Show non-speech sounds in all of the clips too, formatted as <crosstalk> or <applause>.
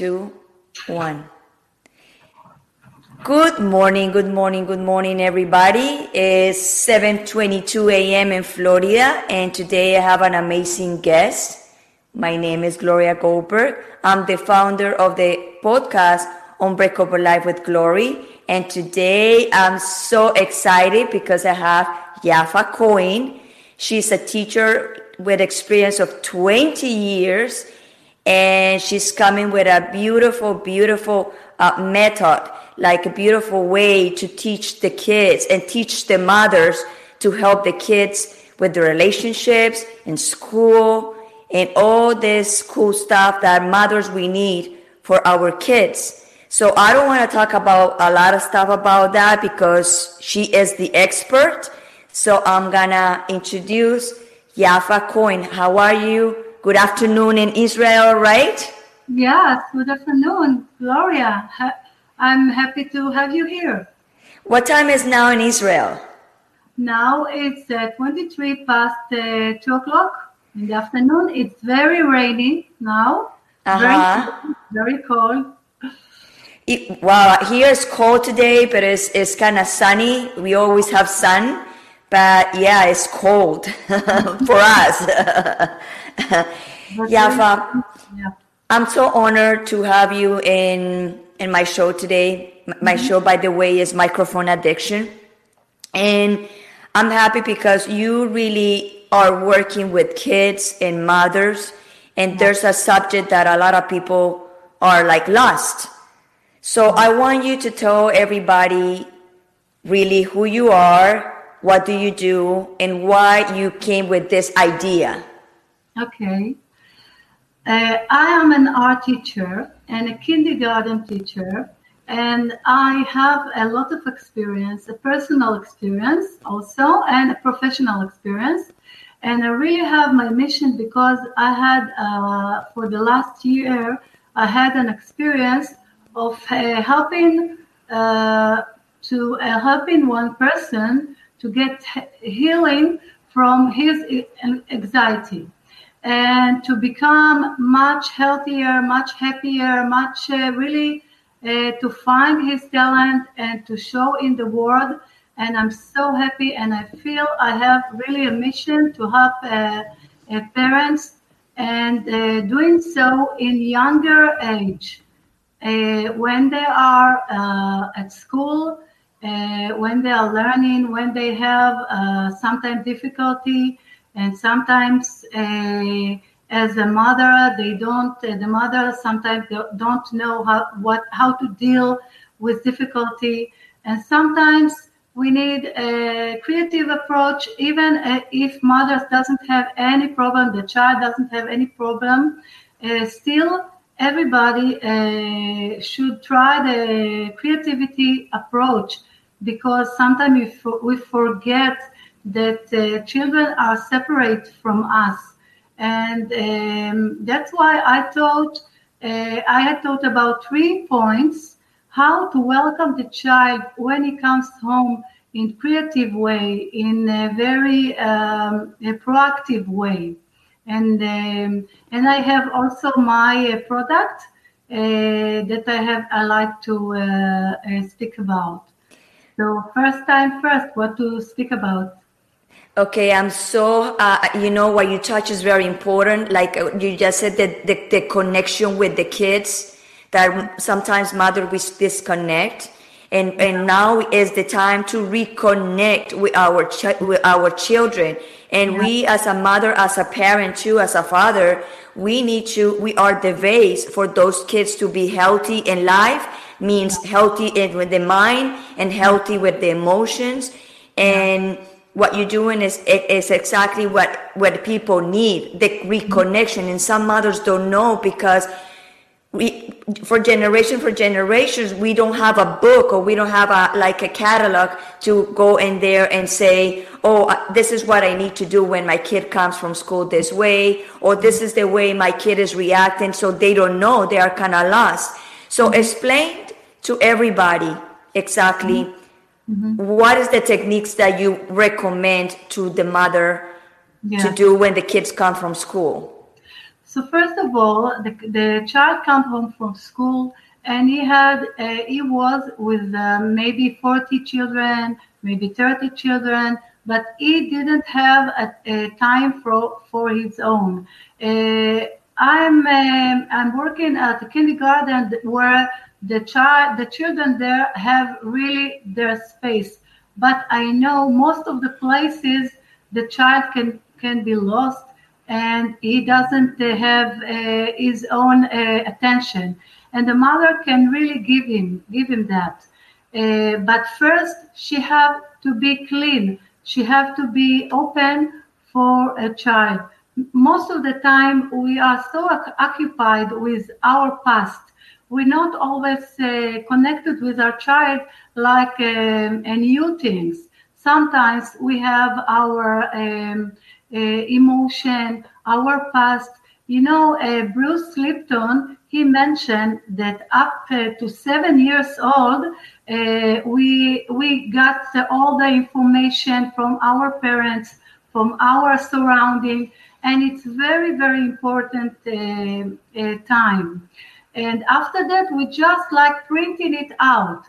two, one. Good morning, good morning, good morning, everybody. It's 7:22 a.m. in Florida, and today I have an amazing guest. My name is Gloria Goldberg. I'm the founder of the podcast Unbreakable Life with Glory, and today I'm so excited because I have Yafa Cohen. She's a teacher with experience of 20 years and she's coming with a beautiful, beautiful uh, method, like a beautiful way to teach the kids and teach the mothers to help the kids with the relationships in school and all this cool stuff that mothers we need for our kids. So I don't want to talk about a lot of stuff about that because she is the expert. So I'm gonna introduce Yafa Cohen. How are you? Good afternoon in Israel, right? Yes, good afternoon, Gloria. I'm happy to have you here. What time is now in Israel? Now it's uh, 23 past uh, 2 o'clock in the afternoon. It's very rainy now. Uh-huh. Very, very cold. It, well, here it's cold today, but it's, it's kind of sunny. We always have sun, but yeah, it's cold <laughs> for us. <laughs> Yafa, yeah. I'm so honored to have you in in my show today. My mm-hmm. show, by the way, is microphone addiction, and I'm happy because you really are working with kids and mothers, and there's a subject that a lot of people are like lost. So I want you to tell everybody really who you are, what do you do, and why you came with this idea. Okay. Uh, I am an art teacher and a kindergarten teacher, and I have a lot of experience, a personal experience also, and a professional experience. And I really have my mission because I had, uh, for the last year, I had an experience of uh, helping uh, to uh, helping one person to get healing from his anxiety and to become much healthier, much happier, much uh, really uh, to find his talent and to show in the world. And I'm so happy, and I feel I have really a mission to help uh, parents and doing so in younger age when they are at school. when they are learning, when they have sometimes difficulty, and sometimes uh, as a mother they don't uh, the mother sometimes don't know how what how to deal with difficulty and sometimes we need a creative approach even uh, if mother doesn't have any problem the child doesn't have any problem uh, still everybody uh, should try the creativity approach because sometimes we, we forget that uh, children are separate from us. And um, that's why I thought, uh, I had thought about three points how to welcome the child when he comes home in creative way, in a very um, a proactive way. And, um, and I have also my uh, product uh, that I have I like to uh, speak about. So first time first, what to speak about? Okay, I'm so, uh, you know, what you touch is very important. Like you just said, that the, the connection with the kids, that sometimes mother we disconnect. And, and now is the time to reconnect with our, ch- with our children. And yeah. we as a mother, as a parent too, as a father, we need to, we are the base for those kids to be healthy in life, means healthy in, with the mind and healthy with the emotions. And, yeah what you're doing is is exactly what what people need the reconnection and some mothers don't know because we for generation for generations we don't have a book or we don't have a like a catalog to go in there and say oh uh, this is what i need to do when my kid comes from school this way or this is the way my kid is reacting so they don't know they are kind of lost so explain to everybody exactly what is the techniques that you recommend to the mother Yeah. to do when the kids come from school? So first of all, the, the child come home from school and he had uh, he was with uh, maybe 40 children, maybe 30 children, but he didn't have a, a time for for his own. Uh, I'm um, I'm working at a kindergarten where the child the children there have really their space, but I know most of the places the child can can be lost and he doesn't uh, have uh, his own uh, attention. And the mother can really give him give him that. But first she have to be clean. She have to be open for a child. Most of the time we are so occupied with our past. We're not always uh, connected with our child like um, new things. Sometimes we have our um, emotion, our past. You know, uh, Bruce Lipton, he mentioned that up uh, to seven years old, uh, we we got all the information from our parents, from our surrounding, and it's very very important uh, uh, time. And after that, we just like printing it out.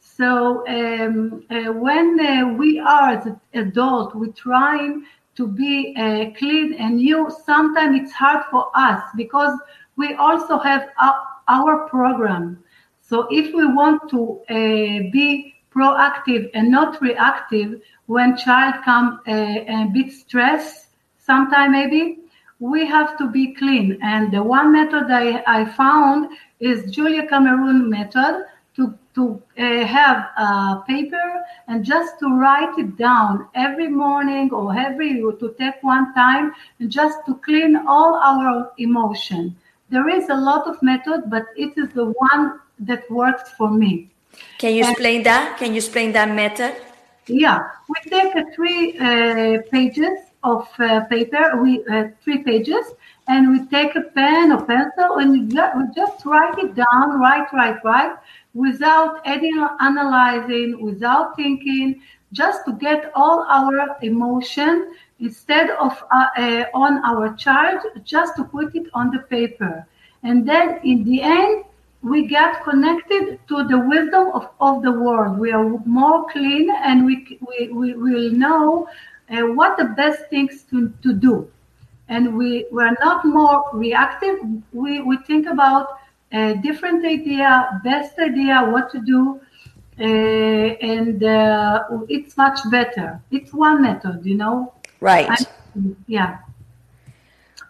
So um, uh, when uh, we are as adult, we're trying to be uh, clean and new. Sometimes it's hard for us because we also have our, our program. So if we want to uh, be proactive and not reactive when child come uh, a bit stressed, sometime maybe we have to be clean. And the one method I, I found is Julia Cameron method to, uh, have a paper and just to write it down every morning or every to take one time and just to clean all our emotion. There is a lot of method, but it is the one that works for me. Can you explain that? Can you explain that method? Yeah, we take uh, three uh, pages of uh, paper, we uh, three pages, and we take a pen or pencil and we ju- we just write it down, write, write, write, without any analyzing, without thinking, just to get all our emotion instead of uh, uh, on our child, just to put it on the paper. And then in the end, we get connected to the wisdom of, of the world. We are more clean and we, we, we will know uh, what the best things to, to do. And we, we're not more reactive. We, we think about a different idea, best idea, what to do. Uh, and uh, it's much better. It's one method, you know. Right. I'm- yeah.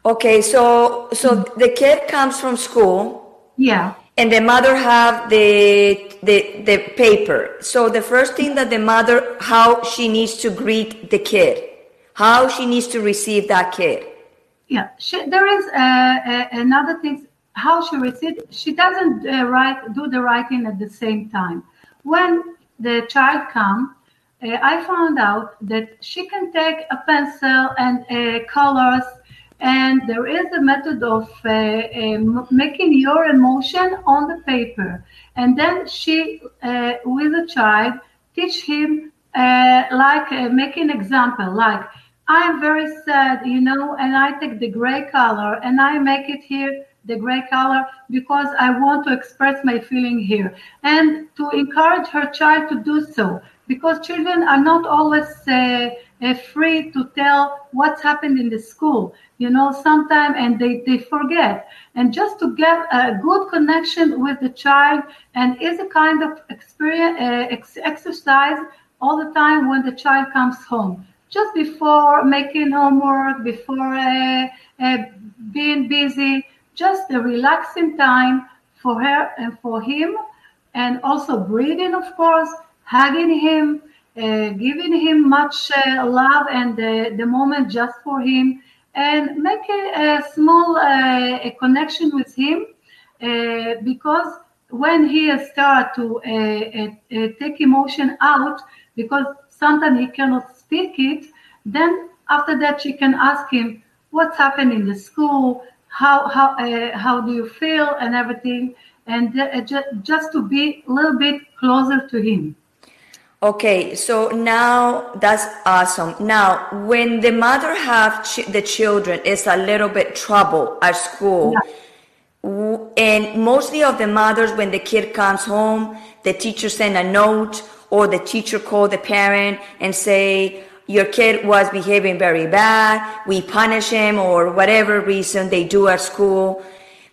Okay, so so the kid comes from school Yeah. and the mother have the the the paper. So the first thing that the mother how she needs to greet the kid, how she needs to receive that kid. Yeah, she, there is uh, uh, another thing. How she receives, it. she doesn't uh, write, do the writing at the same time. When the child come, uh, I found out that she can take a pencil and uh, colors, and there is a method of uh, um, making your emotion on the paper, and then she, with a child, teach him like making example, like I'm very sad, you know, and I take the gray color and I make it here the gray color because I want to express my feeling here and to encourage her child to do so because children are not always uh, uh, free to tell what's happened in the school, you know, sometimes and they, they forget. And just to get a good connection with the child and is a kind of experience, uh, ex- exercise all the time when the child comes home just before making homework, before uh, uh, being busy, just a relaxing time for her and for him, and also breathing, of course, hugging him, uh, giving him much uh, love and the, moment just for him, and make a, small uh, a connection with him uh, because when he start to uh, uh, uh, take emotion out, because sometimes he cannot speak it, then after that she can ask him what's happened in the school, how how uh, how do you feel, and everything, and uh, ju- just to be a little bit closer to him. Okay, so now that's awesome. Now, when the mother have ch- the children is a little bit trouble at school, w- and mostly of the mothers when the kid comes home, the teacher send a note or the teacher call the parent and say your kid was behaving very bad, we punish him or whatever reason they do at school.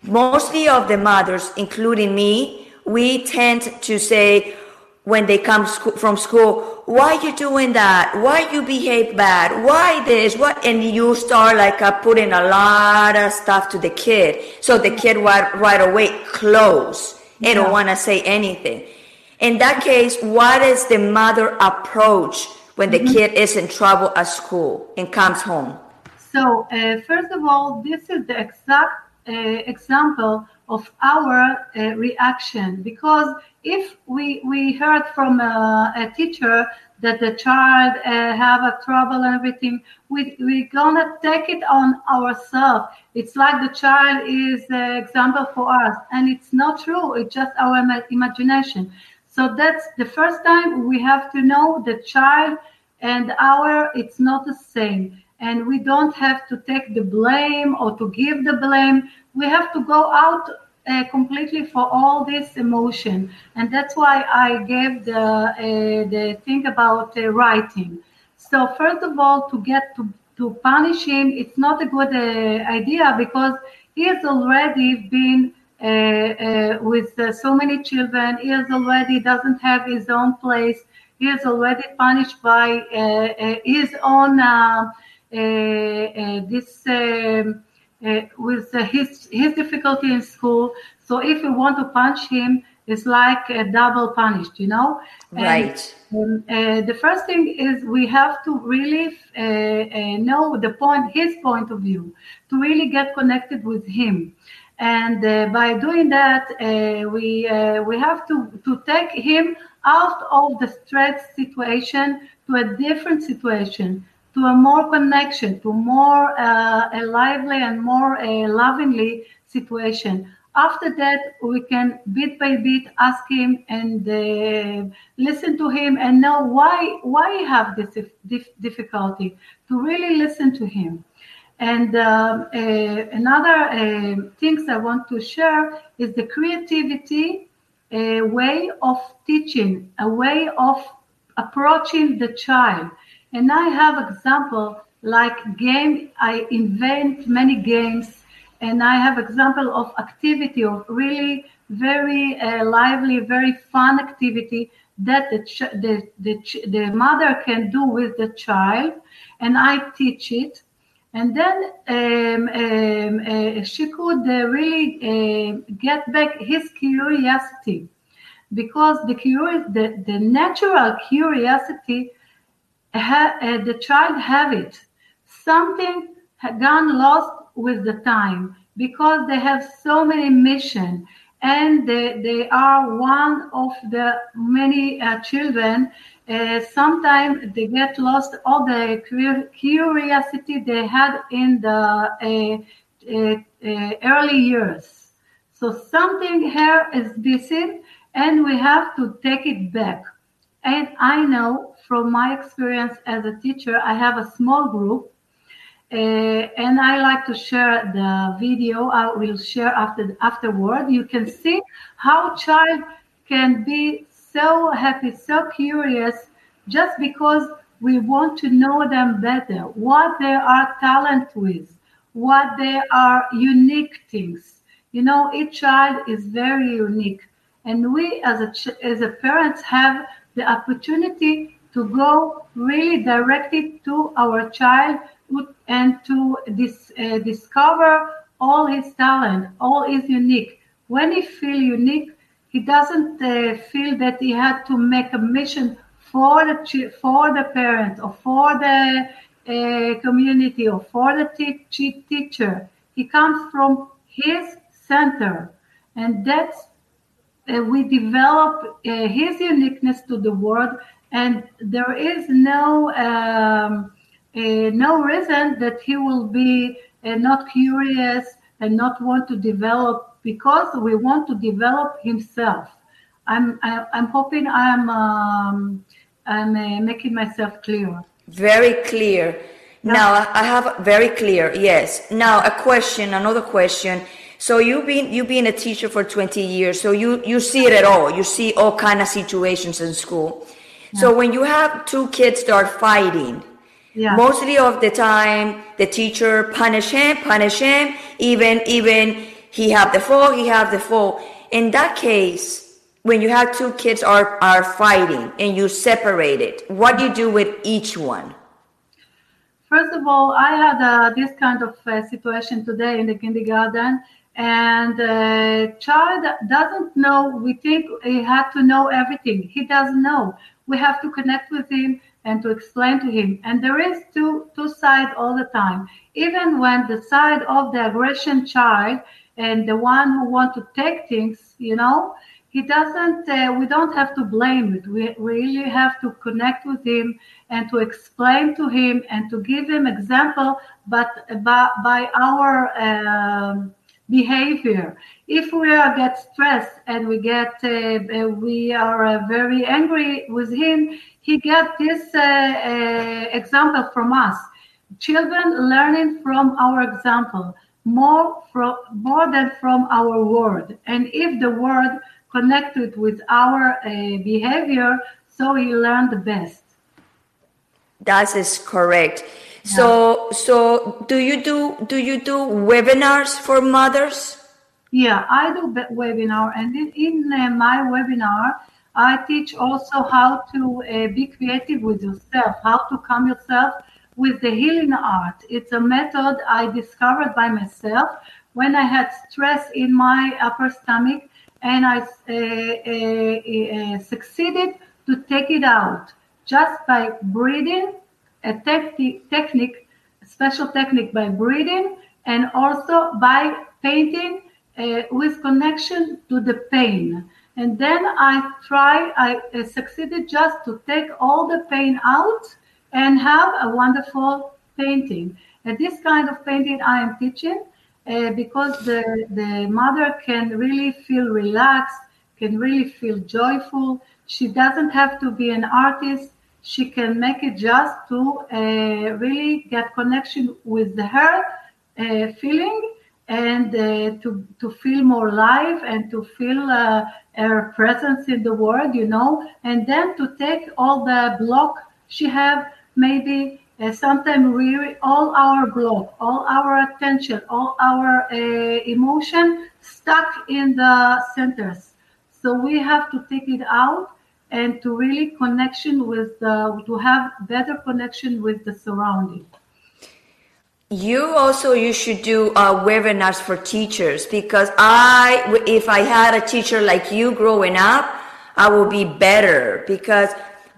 Mostly of the mothers, including me, we tend to say, when they come sco- from school why you doing that? Why you behave bad? Why this? What? And you start like uh, putting a lot of stuff to the kid. So the kid right, right away close. They don't want to say anything in that case what is the mother approach when the kid is in trouble at school and comes home So, uh, first of all, this is the exact uh, example of our uh, reaction because if we we heard from a, a teacher that the child uh, have a trouble and everything, we we gonna take it on ourselves. It's like the child is the example for us, and it's not true. It's just our imagination. So that's the first time we have to know the child and our it's not the same. And we don't have to take the blame or to give the blame. We have to go out uh, completely for all this emotion. And that's why i gave the uh, the thing about uh, writing. So first of all to get to to punish him it's not a good uh, idea because he has already been with uh, so many children he has already doesn't have his own place he is already punished by uh, uh, his own uh, uh, uh, this um, uh, with uh, his his difficulty in school. So if we want to punish him, it's like a double punished, you know. And, right um, uh, the first thing is we have to really uh, uh, know the point, his point of view, to really get connected with him. And uh, by doing that, uh, we uh, we have to to take him out of the stress situation to a different situation, to a more connection, to more uh, a lively and more uh, lovingly situation. After that, we can bit by bit ask him and uh, listen to him and know why why he have this dif- difficulty. To really listen to him. And um, another things I want to share is the creativity, a way of teaching, a way of approaching the child. And I have example like game. I invent many games, and I have example of activity of really very uh, lively, very fun activity that the, ch- the, the, ch- the mother can do with the child, and I teach it and then um, um, uh, she could uh, really uh, get back his curiosity. Because the curious the, the natural curiosity ha- uh, the child have it. Something had gone lost with the time. Because they have so many mission. And they, they are one of the many uh, children uh, sometimes they get lost all the curiosity they had in the uh, uh, uh, early years so something here is missing and we have to take it back and i know from my experience as a teacher i have a small group uh, and I like to share the video. I will share after afterward. You can see how child can be so happy, so curious, just because we want to know them better, what they are talent with, what they are unique things. You know, each child is very unique, and we as a ch- as a parents have the opportunity to go really directly to our child and to dis, uh, discover all his talent, all is unique. When he feel unique, he doesn't uh, feel that he had to make a mission for the for the parent or for the uh, community or for the teacher. He comes from his center, and that's uh, we develop uh, his uniqueness to the world, and there is no um, uh, no reason that he will be uh, not curious and not want to develop because we want to develop himself. I'm I, I'm hoping I'm um, I'm uh, making myself clear. Very clear. Now I I have very clear. Yes. Now a question, another question. So you've been you've been a teacher for 20 years. So you you see it at all. You see all kind of situations in school. So when you have two kids start fighting, Yeah. mostly of the time the teacher punish him, punish him. Even even he have the fault, he have the fault. In that case, when you have two kids are are fighting and you separate it, what do you do with each one? First of all, I had uh, this kind of uh, situation today in the kindergarten, and uh, child doesn't know. We think he had to know everything. He doesn't know. We have to connect with him and to explain to him. And there is two two sides all the time. Even when the side of the aggression child and the one who want to take things, you know, he doesn't uh, we don't have to blame it. We really have to connect with him and to explain to him and to give him example but by, by our um, behavior. If we are get stressed and we get uh, uh, we are uh, very angry with him he get this uh, uh, example from us. Children learning from our example more from more than from our word and if the word connected with our uh, behavior so he learn the best That is correct. So so do you do do you do webinars for mothers? yeah i do webinar and in, in uh, my webinar i teach also how to uh, be creative with yourself how to calm yourself with the healing art it's a method i discovered by myself when i had stress in my upper stomach and i uh, uh, uh, succeeded to take it out just by breathing a technique, technique, a special technique by breathing, and also by painting uh, with connection to the pain. And then I try, I uh, succeeded just to take all the pain out and have a wonderful painting. And this kind of painting I am teaching uh, because the, the mother can really feel relaxed, can really feel joyful. She doesn't have to be an artist she can make it just to uh, really get connection with her uh, feeling and uh, to to feel more life and to feel uh, her presence in the world you know and then to take all the block she have maybe uh, sometimes we all our block all our attention all our uh, emotion stuck in the centers. So we have to take it out and to really connection with the, to have better connection with the surrounding. You also you should do uh, webinars for teachers because I if I had a teacher like you growing up, I will be better because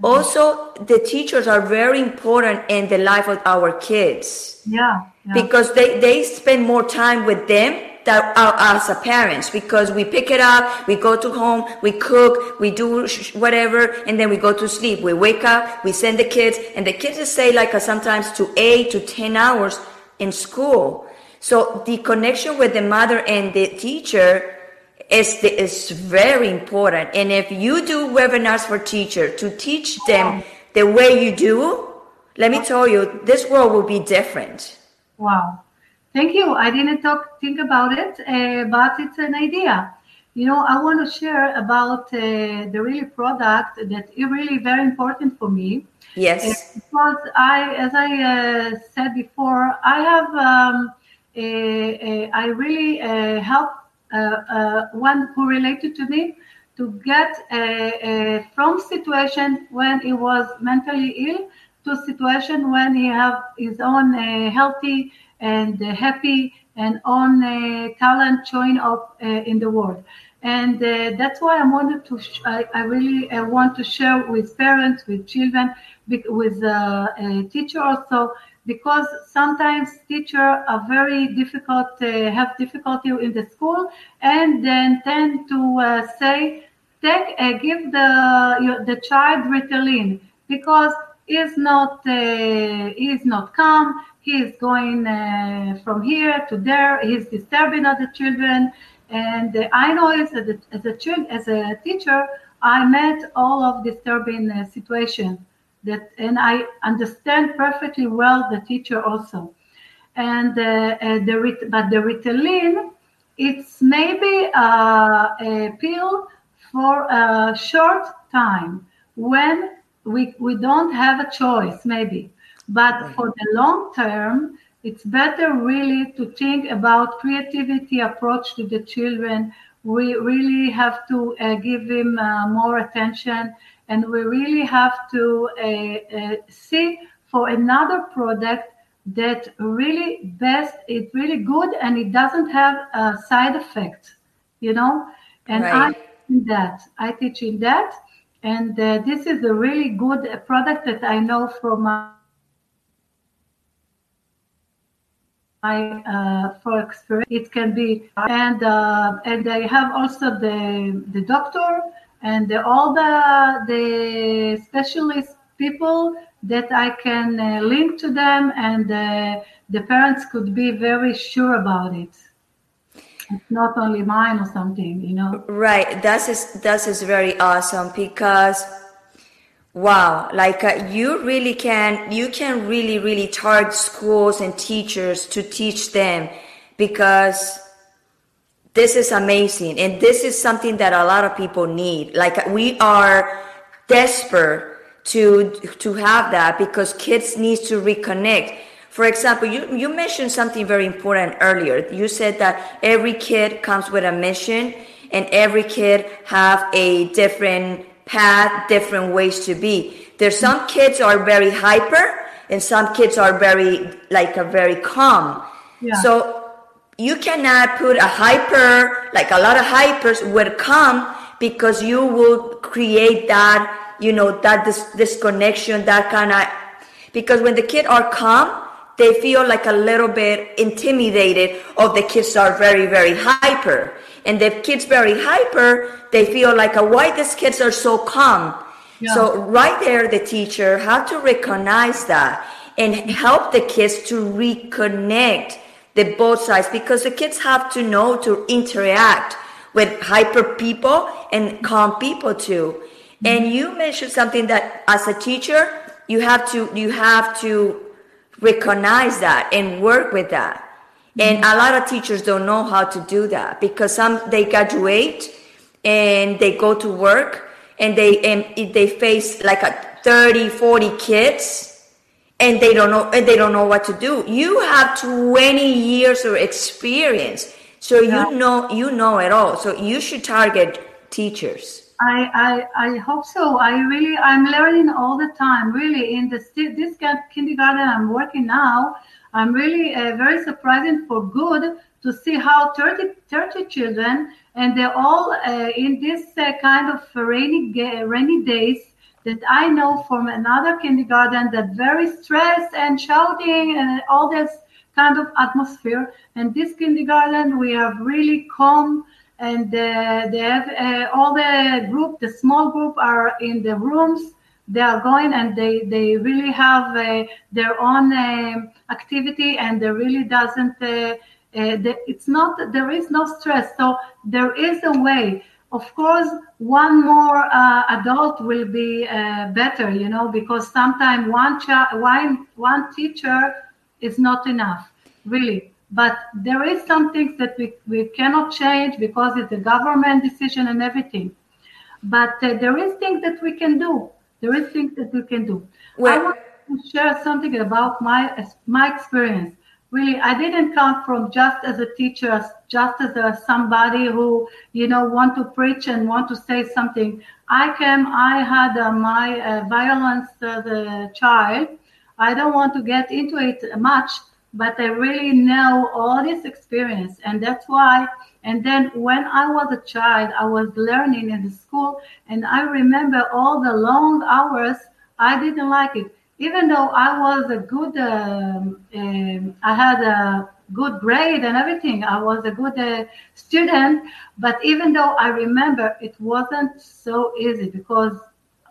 also the teachers are very important in the life of our kids. Yeah, yeah. because they, they spend more time with them that uh, as a parents. Because we pick it up we go to home we cook we do sh- whatever and then we go to sleep. We wake up we send the kids and the kids stay like uh, sometimes to eight to ten hours in school. So the connection with the mother and the teacher is the, is very important and if you do webinars for teachers to teach them the way you do let me tell you this world will be different Wow. Thank you. I didn't talk think about it, uh, but it's an idea. You know, I want to share about uh, the really product that is really very important for me. yes because I, as I uh, said before, I have, um, a, a, I really uh, help uh, uh, one who related to me to get uh, uh, from situation when he was mentally ill to situation when he have his own uh, healthy and uh, happy and own uh, talent showing up uh, in the world and uh, that's why I wanted to. Sh- I, I really uh, want to share with parents, with children, with uh, a teacher also, because sometimes teachers are very difficult, uh, have difficulty in the school, and then tend to uh, say, take, uh, give the your, the child Ritalin because he's not uh, he's not calm. He is going uh, from here to there. He's disturbing other children. And I know as a, as a child, as a teacher, I met all of disturbing uh, situation that, and I understand perfectly well the teacher also. And uh, uh, the but the Ritalin, it's maybe uh, a pill for a short time when we we don't have a choice, maybe. But for the long term, it's better really to think about creativity approach to the children we really have to uh, give him uh, more attention and we really have to uh, uh see for another product that really best it's really good and it doesn't have a side effect you know and right. i in that i teach in that and uh, this is a really good product that i know from my uh, for experience. It can be, and uh, and I have also the the doctor and all the the specialist people that I can uh, link to them, and uh, the parents could be very sure about it. It's not only mine or something, you know. Right. That is that is is very awesome because Wow, like uh, you really can, you can really, really target schools and teachers to teach them because this is amazing. And this is something that a lot of people need. Like we are desperate to, to have that because kids need to reconnect. For example, you, you mentioned something very important earlier. You said that every kid comes with a mission and every kid have a different path, different ways to be. There's some kids are very hyper and some kids are very like a very calm. Yeah. So you cannot put a hyper, like a lot of hypers would come because you will create that, you know, that this disconnection, that kind of, because when the kids are calm, they feel like a little bit intimidated of the kids are very, very hyper. And the kids very hyper, they feel like, a why these kids are so calm? Yeah. So right there, the teacher have to recognize that and help the kids to reconnect the both sides because the kids have to know to interact with hyper people and calm people too. Mm-hmm. And you mentioned something that as a teacher, you have to you have to recognize that and work with that. And a lot of teachers don't know how to do that because some they graduate and they go to work and they and they face like a 30, 40 kids and they don't know and they don't know what to do. You have 20 years of experience. So yeah. you know you know it all. So you should target teachers. I, I, I hope so. I really, I'm learning all the time. Really, in the this kindergarten I'm working now, I'm really uh, very surprising for good to see how 30, 30 children and they're all uh, in this uh, kind of rainy rainy days that I know from another kindergarten that very stressed and shouting and all this kind of atmosphere. And this kindergarten we have really calm and uh, they have uh, all the group, the small group are in the rooms they are going and they they really have uh, their own uh, activity and there really doesn't uh, uh it's not there is no stress so there is a way of course one more uh, adult will be uh, better you know because sometimes one child one one teacher is not enough really but there is some things that we, we cannot change because it's a government decision and everything but there is things that we can do there is things that we can do. Well, I want to share something about my my experience. Really, I didn't come from just as a teacher, just as a somebody who you know want to preach and want to say something. I came. I had uh, my uh, violence as a child. I don't want to get into it much, but I really know all this experience, and that's why and then when I was a child, I was learning in the school, and I remember all the long hours. I didn't like it, even though I was a good. Um, um, I had a good grade and everything. I was a good uh, student, but even though I remember, it wasn't so easy because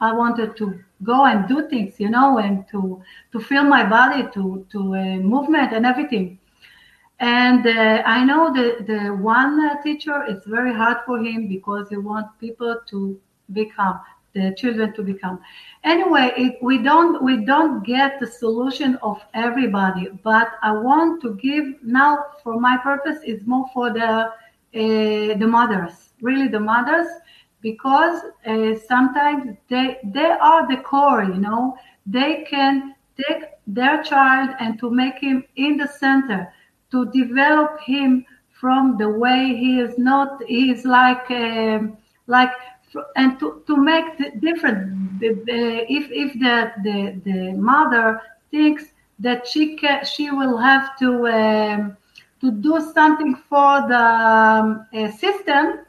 I wanted to go and do things, you know, and to to feel my body, to to uh, movement and everything. And uh, I know the, the one uh, teacher, it's very hard for him because he wants people to become the children to become. Anyway it, we don't we don't get the solution of everybody but i want to give now for my purpose is more for the uh, the mothers really the mothers because uh, sometimes they they are the core you know? They can take their child and to make him in the center to develop him from the way he is not he is like um, like and to, to make the different the, the, if if the, the the mother thinks that she can she will have to um, to do something for the um, uh, system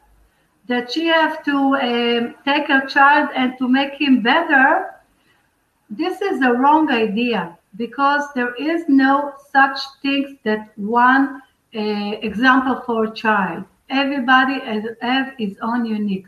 that she have to um, take her child and to make him better this is a wrong idea because there is no such things that one uh, example for a child. Everybody has, have his own unique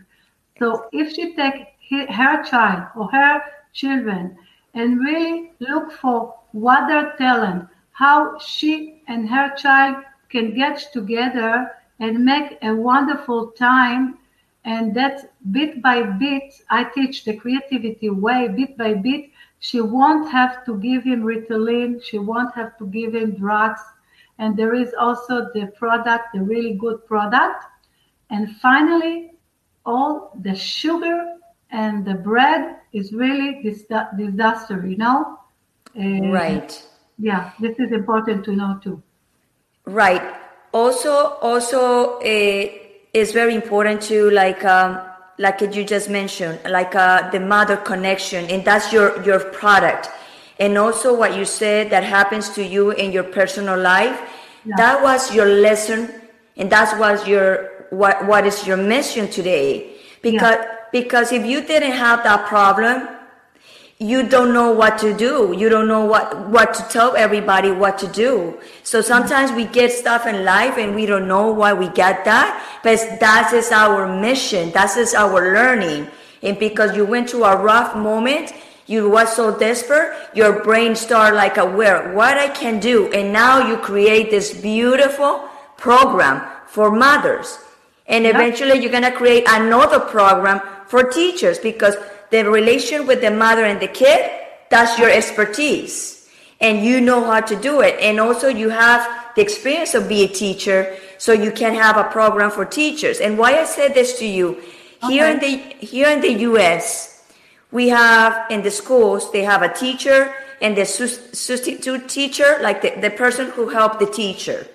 so if she take her child or her children and really look for what their talent, how she and her child can get together and make a wonderful time and that bit by bit i teach the creativity way bit by bit she won't have to give him ritalin she won't have to give him drugs. And there is also the product the really good product. And finally all the sugar and the bread is really dis- disaster, you know? Uh, right. Yeah, this is important to know too. Right. Also, also, uh, it's very important to like, um, like you just mentioned, like uh, the mother connection, and that's your your product. And also, what you said that happens to you in your personal life, yeah. that was your lesson, and that was your what what is your mission today? Because yeah. because if you didn't have that problem you don't know what to do. You don't know what what to tell everybody what to do. So sometimes we get stuff in life and we don't know why we get that but that is our mission. That is our learning. And because you went through a rough moment you was so desperate your brain started like aware what i can do? And now you create this beautiful program for mothers and eventually you're going to create another program for teachers because the relation with the mother and the kid, that's your expertise. And you know how to do it. And also you have the experience of being a teacher, so you can have a program for teachers. And why I said this to you, okay. here in the here in the US, we have in the schools, they have a teacher and the substitute teacher, like the, the person who helped the teacher.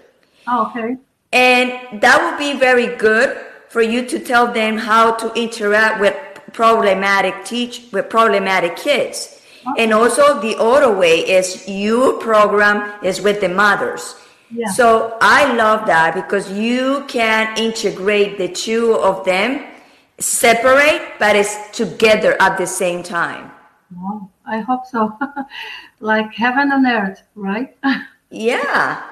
Oh, okay. And that would be very good for you to tell them how to interact with problematic teach with problematic kids. And also the other way is your program is with the mothers. Yeah. So I love that because you can integrate the two of them separate but it's together at the same time. Wow, I hope so. <laughs> like heaven on earth, right? <laughs> yeah.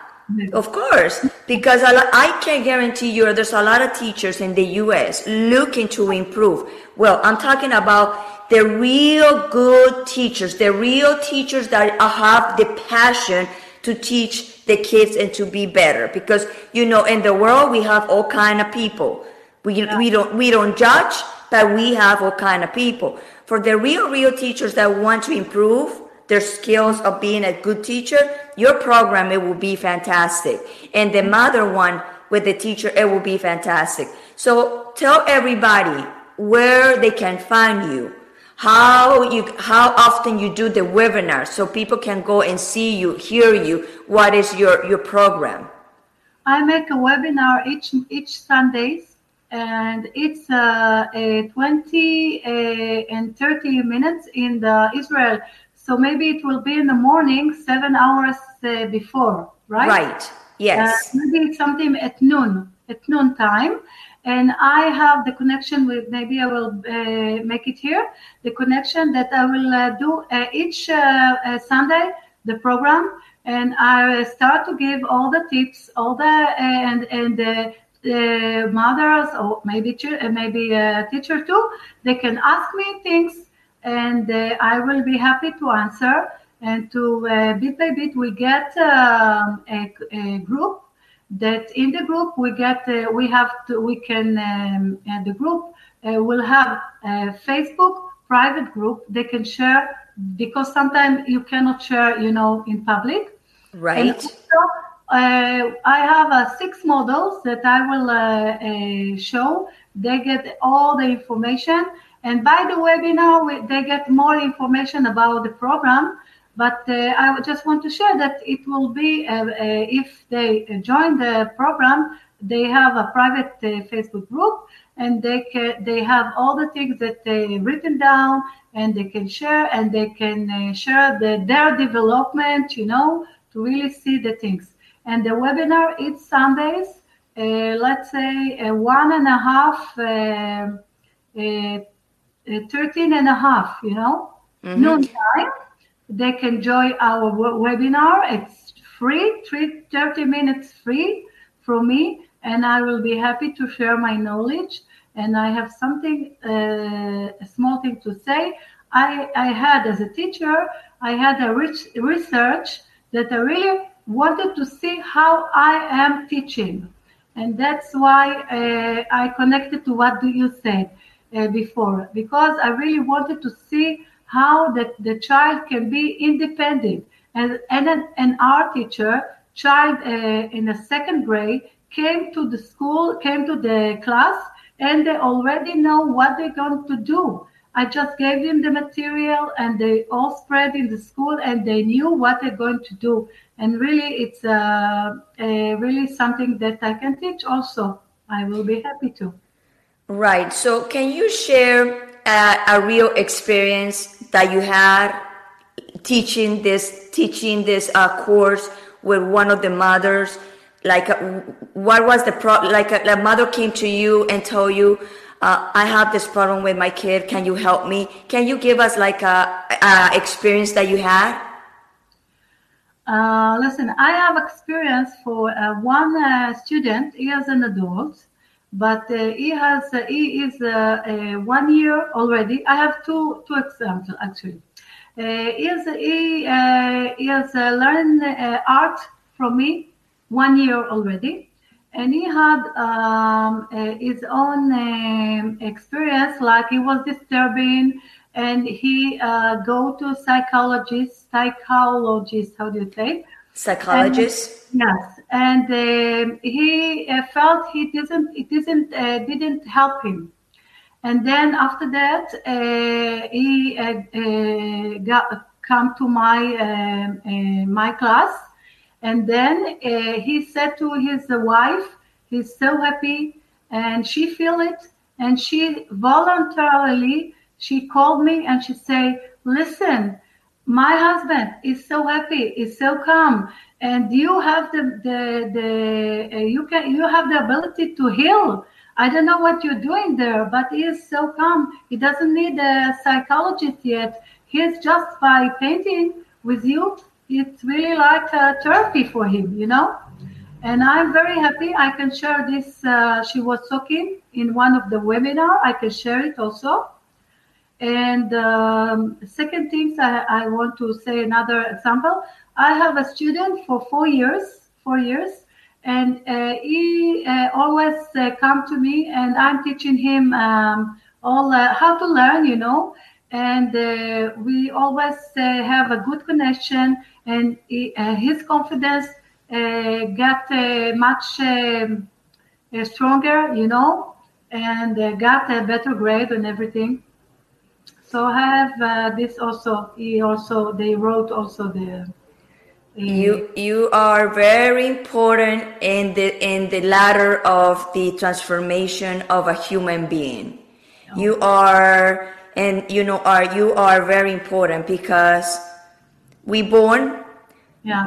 Of course, because I can guarantee you there's a lot of teachers in the US looking to improve. Well, I'm talking about the real good teachers, the real teachers that have the passion to teach the kids and to be better. Because you know, in the world we have all kind of people. We yeah. we don't we don't judge, but we have all kind of people. For the real real teachers that want to improve, their skills of being a good teacher, your program, it will be fantastic. And the mother one with the teacher, it will be fantastic. So tell everybody where they can find you, how you, how often you do the webinar so people can go and see you, hear you. What is your, your program? I make a webinar each, each Sundays and it's uh, a 20 uh, and 30 minutes in the Israel so maybe it will be in the morning, seven hours uh, before, right? Right. Yes. Uh, maybe it's something at noon, at noon time. And I have the connection with, maybe I will uh, make it here, the connection that I will uh, do uh, each uh, Sunday, the program. And I start to give all the tips, all the, and, and the, the mothers or maybe maybe a teacher too they can ask me things and uh, I will be happy to answer. And to uh, bit by bit, we get um, a, a, group that in the group we get uh, we have to we can um, the group uh, will have a Facebook private group. They can share because sometimes you cannot share, you know, in public. Right. Also, uh, I have uh, six models that I will uh, uh, show. They get all the information. And by the webinar, we, they get more information about the program. But uh, I just want to share that it will be, uh, if they join the program, they have a private Facebook group and they can they have all the things that they written down and they can share and they can share the, their development you know to really see the things and the webinar it's Sundays, uh, let's say uh, one and a half, uh, uh, uh 13 and a half, you know, mm-hmm. noon time. They can join our webinar. It's free, three, 30 minutes free from me, and I will be happy to share my knowledge. And I have something, uh, a small thing to say. I, I had, as a teacher, I had a rich research that I really wanted to see how I am teaching. And that's why uh, I connected to what do you said uh, before, because I really wanted to see how the, the child can be independent. And, and an, an art teacher, child uh, in the second grade, came to the school, came to the class, and they already know what they're going to do. I just gave them the material and they all spread in the school and they knew what they're going to do. And really, it's uh, really something that I can teach also. I will be happy to. Right. So, can you share a, a real experience that you had teaching this teaching this uh, course with one of the mothers? Like, uh, what was the problem? Like, a, uh, a mother came to you and told you, uh, I have this problem with my kid. Can you help me? Can you give us like a, a experience that you had? Uh, listen, I have experience for uh, one uh, student. He is an adult, but uh, he has uh, he is one year already. I have two two examples actually. he is he he has learned art from me one year already. And he had um, uh, his own um, experience like he was disturbing. And he uh, go to psychologist psychologist how do you say? Psychologist? And, yes and uh, he uh, felt he didn't it didn't uh, didn't help him and then after that uh, he got come to my my class and then uh, he said to his wife, he's so happy and she feel it. And she voluntarily, she called me and she say, listen, my husband is so happy, is so calm. And you have the, the, the uh, you can, you have the ability to heal. I don't know what you're doing there, but he is so calm. He doesn't need a psychologist yet. He's just by painting with you it's really like a therapy for him, you know. And I'm very happy I can share this. Uh, she was talking in one of the webinar. I can share it also. And um, second things, I, I want to say another example. I have a student for four years, four years, and uh, he uh, always uh, come to me, and I'm teaching him um, all uh, how to learn, you know. And uh, we always uh, have a good connection and he, his confidence got much um, stronger, you know, and got a better grade and everything. So I have this also. He also they wrote also the you you are very important in the in the ladder of the transformation of a human being you are and you know are you are very important because we born yeah.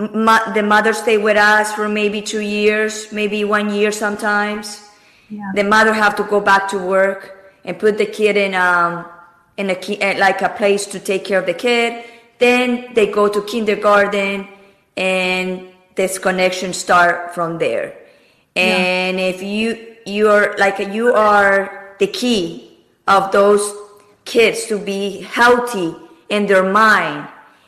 the mother stay with us for maybe two years maybe one year sometimes yeah. the mother have to go back to work and put the kid in um in a eh, like a place to take care of the kid then they go to kindergarten and this connection start from there and yeah. if you you're like you are the key of those kids to be healthy in their mind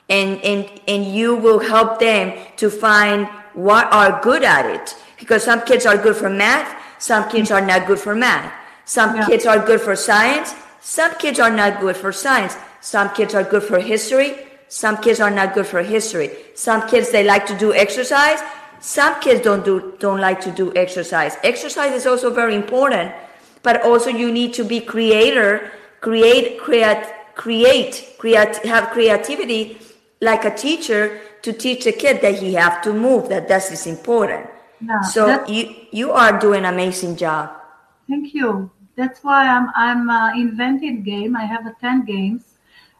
and, and, and you will help them to find what are good at it. Because some kids are good for math, some kids are not good for math. Some Yeah. kids are good for science. Some kids are not good for science. Some kids are good for history. Some kids are not good for history. Some kids they like to do exercise. Some kids don't do don't like to do exercise. Exercise is also very important, but also you need to be creator, create create create create have creativity like a teacher to teach a kid that he have to move that that is important. Yeah, So you you are doing an amazing job. Thank you. That's why I'm I'm uh, inventing game. I have uh, ten games,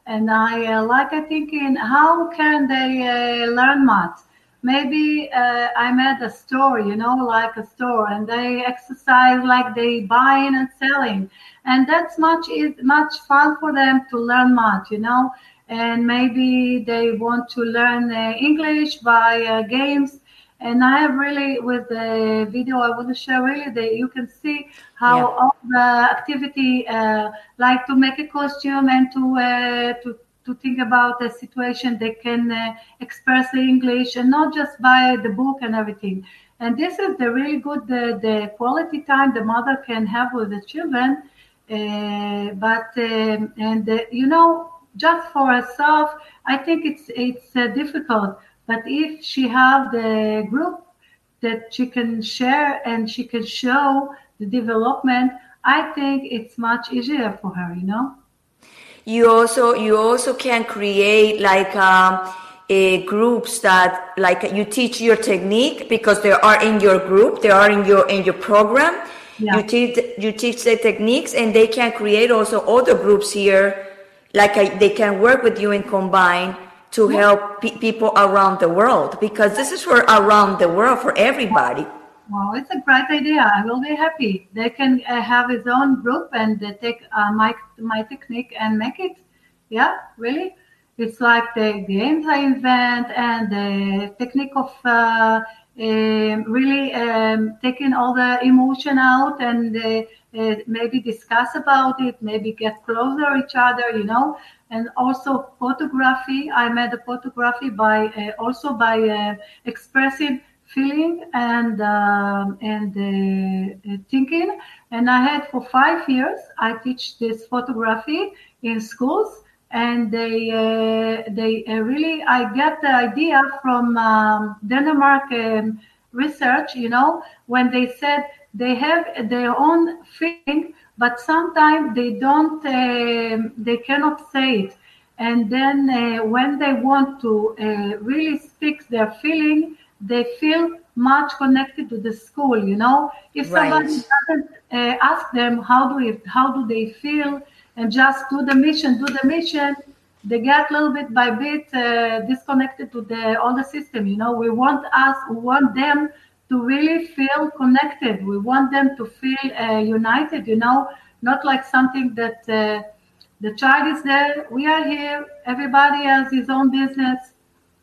and I uh, like I thinking how can they uh, learn math? Maybe uh, I made a store, you know, like a store, and they exercise like they buying and selling, and that's much is much fun for them to learn math, you know. And maybe they want to learn uh, English by uh, games. And I have really, with the video I want to share, really, that you can see how Yeah. all the activity, uh, like to make a costume and to uh, to to think about the situation, they can uh, express the English and not just by the book and everything. And this is the really good the, the quality time the mother can have with the children. Uh, but um, and uh, you know, just for herself, I think it's it's uh, difficult. But if she have the group that she can share and she can show the development, I think it's much easier for her. You know. you also you also can create like um, a groups that like you teach your technique because they are in your group they are in your in your program Yeah. you teach you teach the techniques and they can create also other groups here like they can work with you and combine to help pe- people around the world because this is for around the world for everybody Wow, it's a great idea. I will be happy. They can uh, have his own group and they take uh, my my technique and make it. Yeah, really. It's like the games I invent and the technique of uh, um, really um, taking all the emotion out and uh, uh, maybe discuss about it, maybe get closer each other, you know. And also photography. I made a photography by uh, also by uh, expressing feeling and um, and uh, uh, thinking. And I had for five years. I teach this photography in schools, and they uh, they uh, really I get the idea from um, Denmark um, research. You know, when they said they have their own feeling, but sometimes they don't. um they cannot say it. And then uh, when they want to uh, really speak their feeling, they feel much connected to the school. You know, if somebody doesn't uh, ask them how do it, how do they feel, and just do the mission, do the mission, they get a little bit by bit uh, disconnected to the all the system. You know, we want us, we want them to really feel connected. We want them to feel uh, united. You know, not like something that. Uh, the child is there. We are here. Everybody has his own business.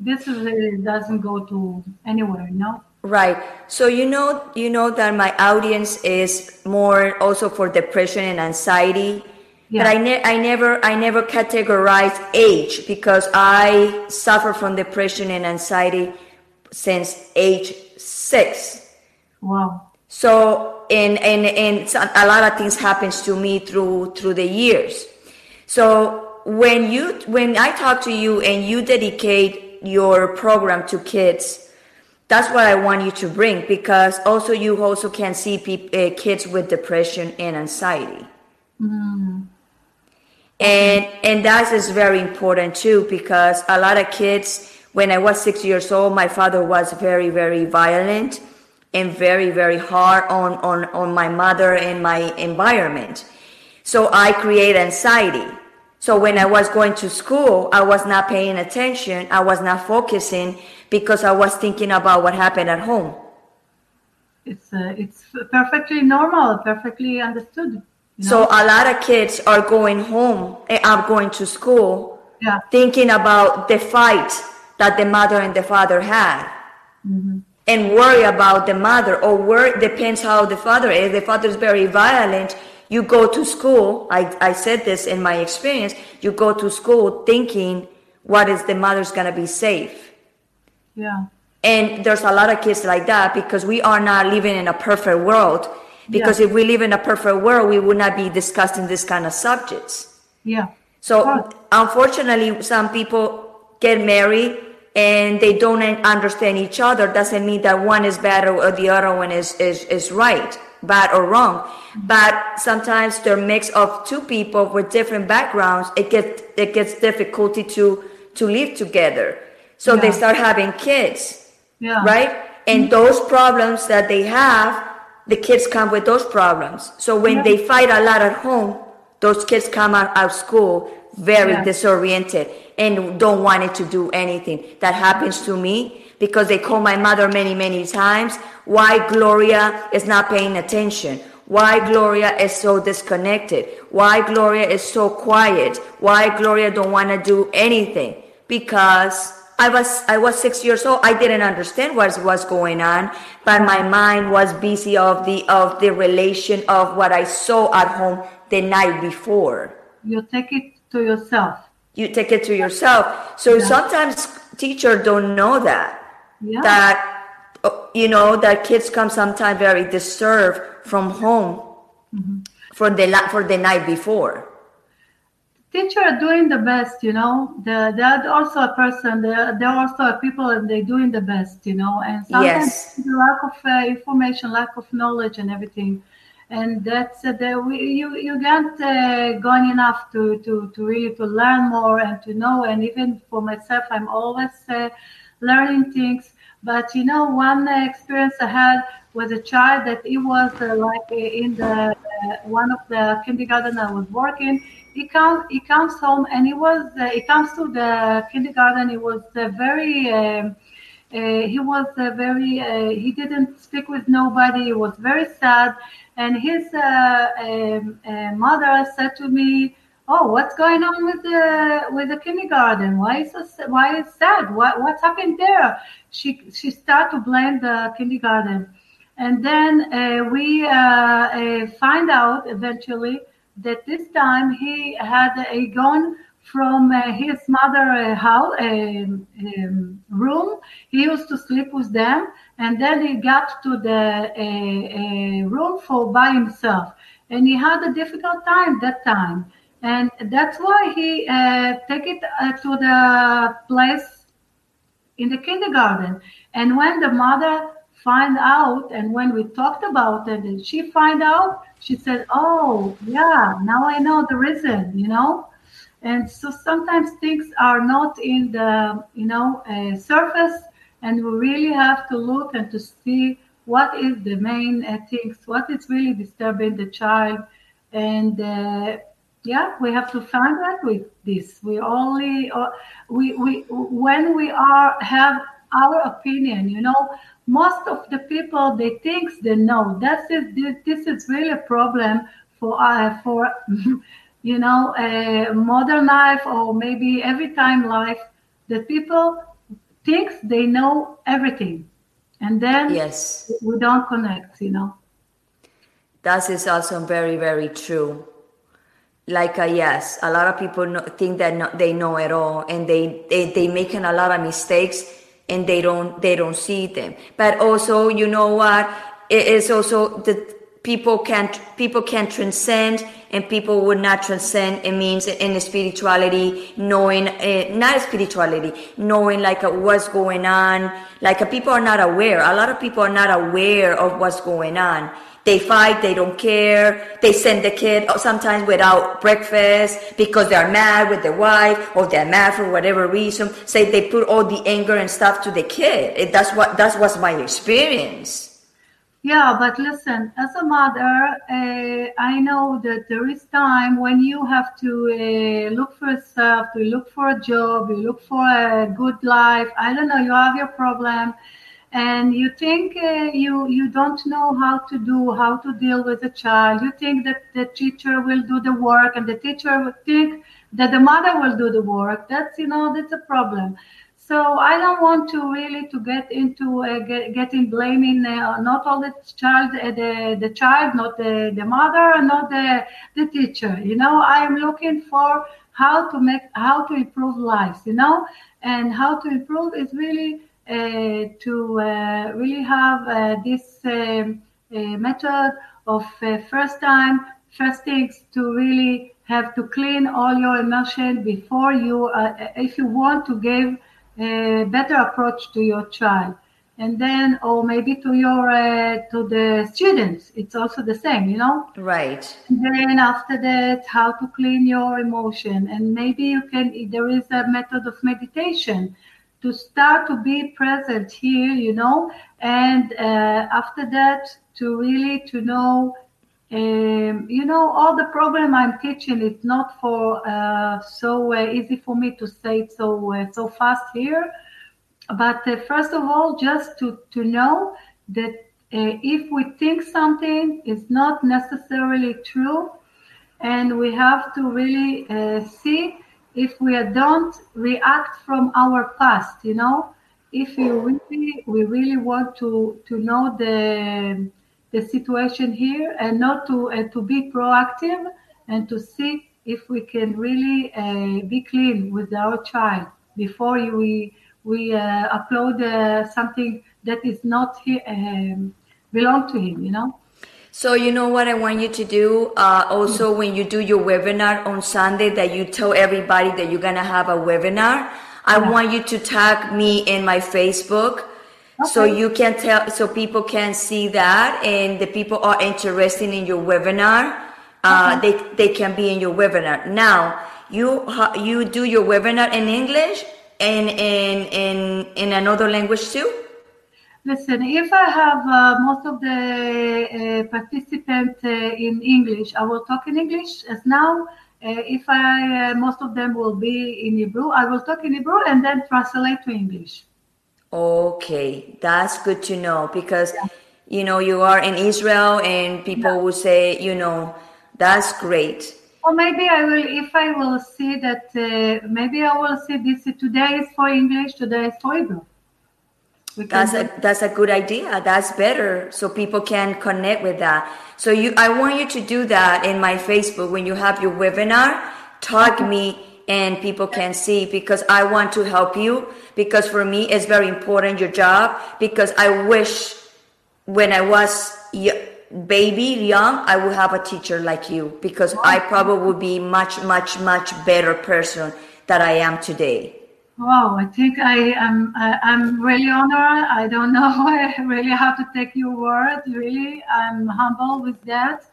This is, uh, doesn't go to anywhere, you know. Right. So you know you know that my audience is more also for depression and anxiety. But I, ne- I never I never categorize age because I suffer from depression and anxiety since age six. Wow. So and and and a lot of things happens to me through through the years. So when you when I talk to you and you dedicate your program to kids, that's what I want you to bring because also you also can see peop uh, kids with depression and anxiety. And and that is very important too because a lot of kids when I was 6 years old my father was very very violent and very very hard on on on my mother and my environment. So I create anxiety. So when I was going to school, I was not paying attention, I was not focusing because I was thinking about what happened at home. It's uh, it's perfectly normal, perfectly understood. You So a lot of kids are going home, eh, are going to school yeah, thinking about the fight that the mother and the father had. Mm-hmm. And worry about the mother or worry depends how the father is. The father is very violent. You go to school I, I said this in my experience you go to school thinking what is the mother's gonna be safe. Yeah, and there's a lot of kids like that because we are not living in a perfect world. Because if we live in a perfect world, we would not be discussing this kind of subjects. Yeah. So unfortunately, some people get married and they don't understand each other. Doesn't mean that one is bad or the other one is, is, is right, bad or wrong. But sometimes they're mix of two people with different backgrounds. It gets it gets difficulty to to live together. So they start having kids, Yeah. right? And mm-hmm. those problems that they have, the kids come with those problems. So when Yeah. they fight a lot at home, those kids come out of school very Yeah. disoriented and don't want it to do anything. That happens to me because they call my mother many, many times. Why Gloria is not paying attention? Why Gloria is so disconnected? Why Gloria is so quiet? Why Gloria don't want to do anything? Because I was I was six years old. I didn't understand what was going on, but my mind was busy of the of the relation of what I saw at home the night before. You take it to yourself. You take it to yourself. So Yeah. sometimes teacher don't know that Yeah. that you know that kids come sometimes very disturbed from home Mm-hmm. for the for the night before. teacher are doing the best, you know. The, they're also a person. They're, they're also a people, and they're doing the best, you know. And sometimes Yes. the lack of uh, information, lack of knowledge, and everything. And that's uh, the we, you you get uh, going enough to, to to really to learn more and to know. And even for myself, I'm always uh, learning things. But you know, one uh, experience I had was a child that he was uh, like uh, in the uh, one of the kindergarten I was working. He comes he comes home and he was he comes to the kindergarten. He was very. Um, he was very he didn't speak with nobody he was very sad and his uh, um, uh, mother said to me oh what's going on with the with the kindergarten? Why is so, why is sad what what's happened there? She she started to blame the kindergarten. And then uh, we uh, uh, find out eventually that this time he had a gone from uh, his mother uh, house um, um, room. He used to sleep with them, and then he got to the room for by himself, and he had a difficult time that time, and that's why he uh, take it uh, to the place in the kindergarten. And when the mother find out, and when we talked about it, and she find out, she said, "Oh, yeah, now I know the reason," you know. And so sometimes things are not in the you know uh, surface, and we really have to look and to see what is the main uh, things, what is really disturbing the child, and. Uh, yeah, we have to find out with this. We only uh, we we when we are have our opinion, you know, most of the people they think they know. That's it. This, this is really a problem for uh, for <laughs> you know a modern life or maybe every time life. That people thinks they know everything, and then Yes, we don't connect. You know. that is also very very true. Like uh, yes, a lot of people know, think that no, they know it all, and they they they making a lot of mistakes, and they don't they don't see them. But also, you know what? It is also that people can't people can transcend, and people would not transcend. It means in spirituality, knowing uh, not spirituality, knowing like uh, what's going on. Like uh, people are not aware. A lot of people are not aware of what's going on. They fight, they don't care. They send the kid uh, sometimes without breakfast because they're mad with their wife or they're mad for whatever reason. Say they put all the anger and stuff to the kid. It, that's what that's what's my experience. Yeah, but listen, as a mother, uh, I know that there is time when you have to uh, look for yourself, to look for a job, you look for a good life. I don't know, you have your problem, and you think uh, you you don't know how to do how to deal with a child. You think that the teacher will do the work, and the teacher would think that the mother will do the work. That's you know that's a problem. So I don't want to really to get into uh, get, getting blaming uh, not all the child uh, the the child, not the, the mother, not the the teacher. You know, I'm looking for how to make how to improve lives. You know, and how to improve is really uh, to uh, really have uh, this um, method of first time, first things to really have to clean all your emotion before you, if you want to give a better approach to your child. And then or maybe to your uh, to the students it's also the same you know? Right. And then after that how to clean your emotion. And maybe you can there is a method of meditation to start to be present here you know? And uh, after that to really to know um, you know all the problem i'm teaching is not for uh, so uh, easy for me to say it so uh, so fast here. But uh, first of all, just to, to know that uh, if we think something is not necessarily true, and we have to really uh, see if we don't react from our past, you know, if you really we really want to to know the the situation here and not to uh, to be proactive and to see if we can really uh, be clean with our child before we we uh, upload uh, something that is not um, belong to him you know so you know what I want you to do uh, also mm-hmm. when you do your webinar on Sunday that you tell everybody that you're gonna have a webinar. I yeah. want you to tag me in my Facebook okay. so you can tell so people can see that and the people are interested in your webinar. Uh, okay. they they can be in your webinar. Now you you do your webinar in English and in in in another language too? Listen, if I have uh, most of the uh, participants uh, in English, I will talk in English. As now, uh, if I uh, most of them will be in Hebrew, I will talk in Hebrew and then translate to English. Okay, that's good to know because yeah. you know you are in Israel and people yeah. will say, you know, that's great or maybe I will, if I will see that, uh, maybe I will see this today is for English, today is for Hebrew. That's a, that's a good idea. That's better, so people can connect with that. So you, I want you to do that in my Facebook when you have your webinar. Tag me and people can see because I want to help you. Because for me, it's very important your job. Because I wish when I was baby young i would have a teacher like you because i probably would be much much much better person that i am today wow i think i am I, i'm really honored i don't <laughs> know i really have to take your word really i'm humble with that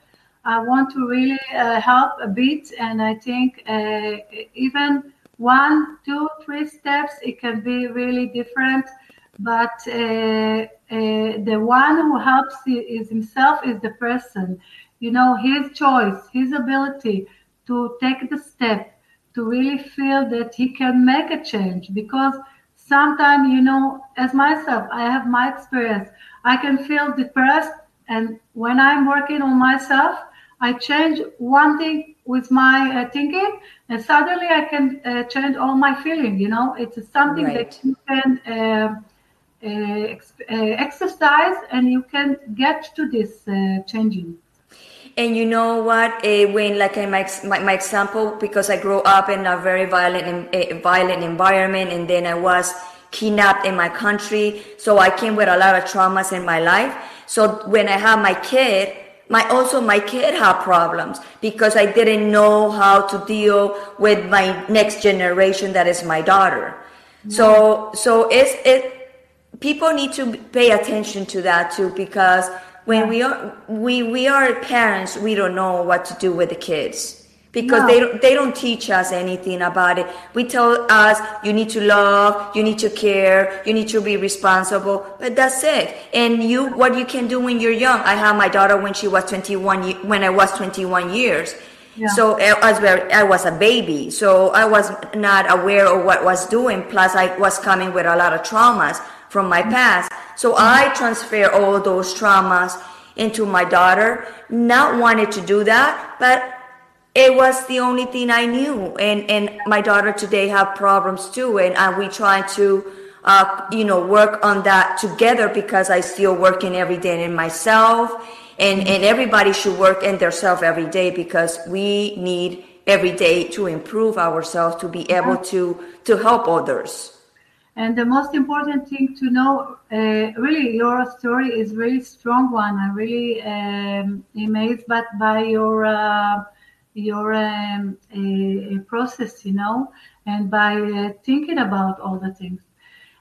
i want to really uh, help a bit and i think uh, even one two three steps it can be really different. But uh, uh, the one who helps is himself is the person. You know his choice his ability to take the step to really feel that he can make a change. Because sometimes you know as myself i have my experience. I can feel depressed and when i'm working on myself i change one thing with my uh, thinking and suddenly i can uh, change all my feeling you know? It's something right. that you can uh, uh, uh, exercise and you can get to this uh, changing. And you know what uh, when like in my, my, my, example because i grew up in a very violent uh, violent environment and then i was kidnapped in my country so i came with a lot of traumas in my life. So when i had my kid my also my kid had problems because i didn't know how to deal with my next generation that is my daughter. So so it's it people need to pay attention to that too because when we are we we are parents we don't know what to do with the kids because no. they don't, they don't teach us anything about it we tell us you need to love you need to care you need to be responsible but that's it and you what you can do when you're young i had my daughter when she was 21 when i was 21 years yeah. So I was, I was a baby, so I was not aware of what I was doing. Plus, I was coming with a lot of traumas from my mm-hmm. past. So mm-hmm. I transfer all those traumas into my daughter, not wanted to do that, but it was the only thing I knew. And, and my daughter today have problems too. And uh, we try to, uh, you know, work on that together because I still working every day in myself and, and everybody should work in their self every day because we need every day to improve ourselves to be able to, to help others. And the most important thing to know, uh, really, your story is really strong one. I'm really um, amazed but by your uh, your um, a, a process, you know, and by uh, thinking about all the things.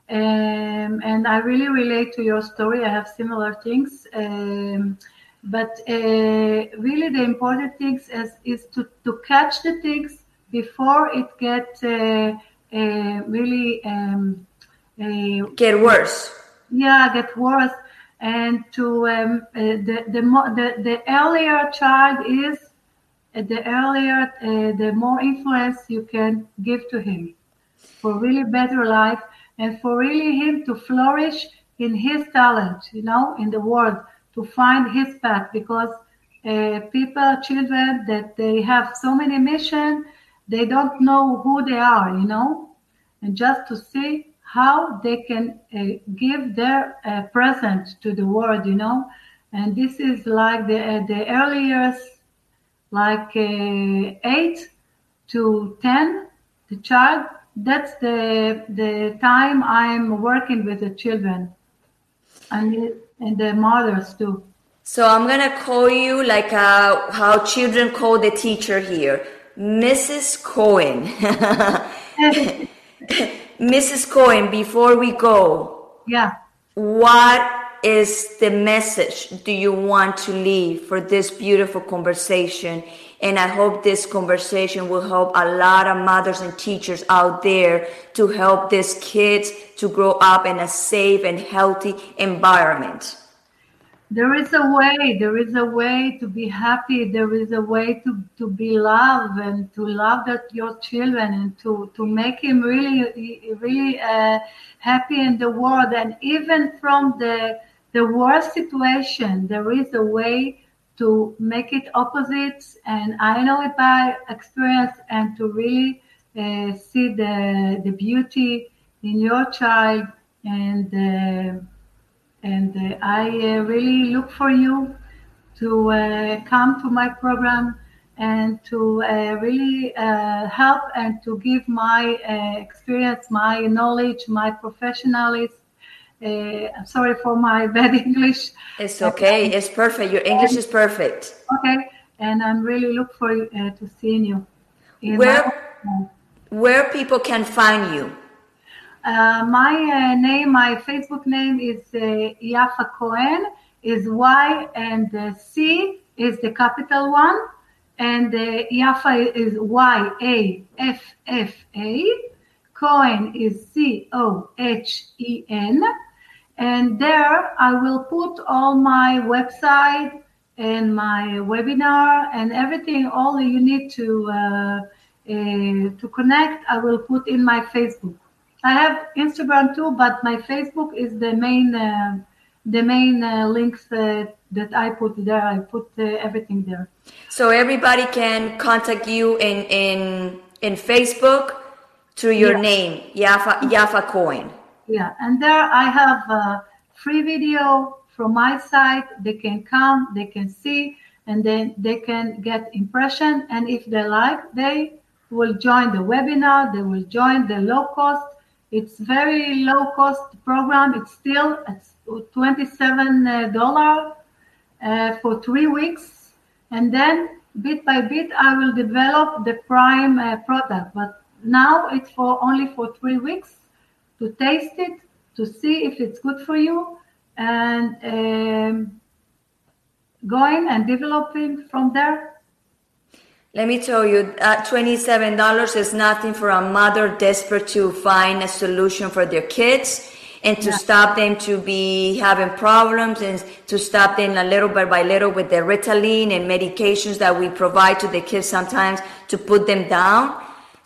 Um, and I really relate to your story. I have similar things. Um, but uh, really, the important things is, is to, to catch the things before it gets uh, uh, really um, get worse. Yeah, get worse. And to um, uh, the, the, the the earlier child is, uh, the earlier, uh, the more influence you can give to him for really better life and for really him to flourish in his talent, you know, in the world, to find his path. Because uh, people, children, that they have so many mission, they don't know who they are, you know, and just to see how they can uh, give their uh, present to the world, you know. And this is like the uh, the earliest, like uh, eight to ten, the child that's the the time I'm working with the children and and the mothers too. So I'm gonna call you like uh, how children call the teacher here, Mrs. Cohen. <laughs> <laughs> Mrs. Cohen, before we go, yeah, what is the message do you want to leave for this beautiful conversation and I hope this conversation will help a lot of mothers and teachers out there to help these kids to grow up in a safe and healthy environment. There is a way, there is a way to be happy, there is a way to, to be loved and to love that your children and to, to make him really, really uh, happy in the world. And even from the, the worst situation, there is a way to make it opposite. And I know it by experience and to really uh, see the, the beauty in your child. And, uh, and uh, I uh, really look for you to uh, come to my program and to uh, really help and to give my experience, my knowledge, my professionalism uh, I'm sorry for my <laughs> bad English. It's okay. It's perfect. Your English is perfect. Okay, and I'm really look for uh, to seeing you. Where where people can find you? Uh, my uh, name, my Facebook name is uh, Yaffa Cohen. Is Y and C is the capital one, and uh, Yaffa is Y A F F A. Cohen is C O H E N and there I will put all my website and my webinar and everything, all you need to uh, uh, to connect. I will put in my Facebook. I have Instagram too, but my Facebook is the main uh, the main uh, links that I put there. I put uh, everything there. So everybody can contact you in in in Facebook through your name, Yaffa Yaffa Cohen. Yeah, and there I have a free video from my site. They can come, they can see, and then they can get impression. And if they like, they will join the webinar. They will join the low cost. It's very low cost program. It's still at $27 uh, for three weeks. And then bit by bit, I will develop the prime uh, product. But now it's for only for three weeks to taste it, to see if it's good for you, and um, going and developing from there. Let me tell you, uh, $27 is nothing for a mother desperate to find a solution for their kids and to yeah. stop them to be having problems and to stop them a little bit by little with the Ritalin and medications that we provide to the kids sometimes to put them down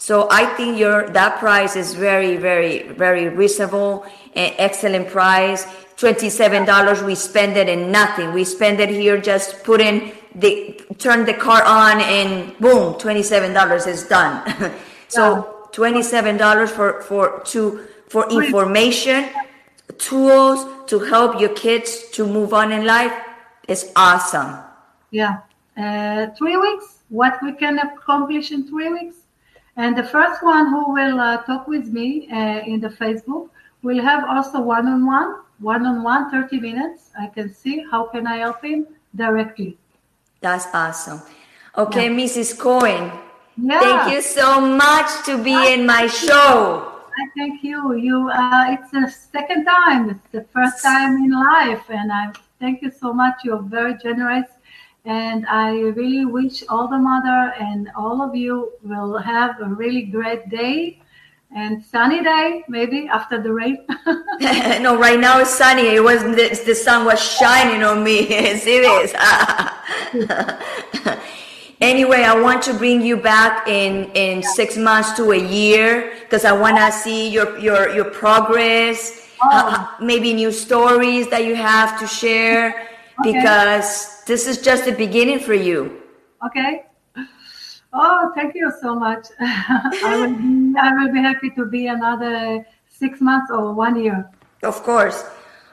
so I think your that price is very, very, very reasonable and excellent price. Twenty-seven dollars. We spend it in nothing. We spend it here. Just put in the turn the car on and boom, twenty-seven dollars is done. <laughs> so twenty-seven dollars for for to for information, tools to help your kids to move on in life is awesome. Yeah, uh, three weeks. What we can accomplish in three weeks and the first one who will uh, talk with me uh, in the Facebook we'll have also one-on-one, one-on-one, 30 minutes. I can see how can I help him directly. That's awesome. Okay, yeah. Mrs. Cohen. Yeah. Thank you so much to be in my show. I thank you. You, uh, it's the second time. It's the first time in life, and I thank you so much. You're very generous, and I really wish all the mother and all of you will have a really great day and sunny day maybe after the rain. <laughs> No right now it's sunny. It wasn't the, the sun was shining on me. <laughs> Is. <laughs> Anyway i want to bring you back in in six months to a year because i want to see your your your progress oh. uh, maybe new stories that you have to share okay. because this is just the beginning for you okay oh thank you so much <laughs> I, will be, I will be happy to be another six months or one year of course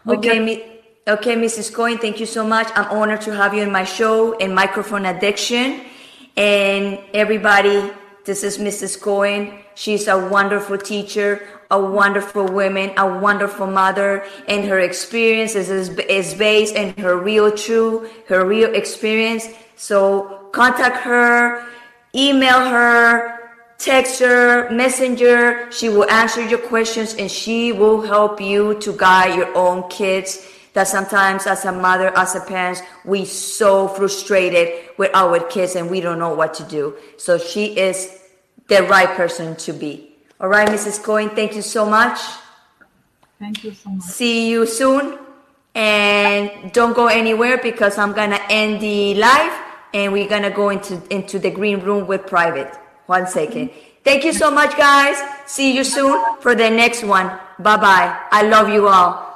okay me Okay, Mrs. Cohen, thank you so much. I'm honored to have you in my show in Microphone Addiction. And everybody, this is Mrs. Cohen. She's a wonderful teacher, a wonderful woman, a wonderful mother, and her experience is, is based in her real true, her real experience. So contact her, email her, text her, messenger. She will answer your questions and she will help you to guide your own kids that sometimes as a mother, as a parent, we so frustrated with our kids and we don't know what to do. So she is the right person to be. All right, Mrs. Cohen, thank you so much. Thank you so much. See you soon. And don't go anywhere because I'm gonna end the live and we're gonna go into into the green room with private. One second. Thank you so much, guys. See you soon for the next one. Bye bye. I love you all.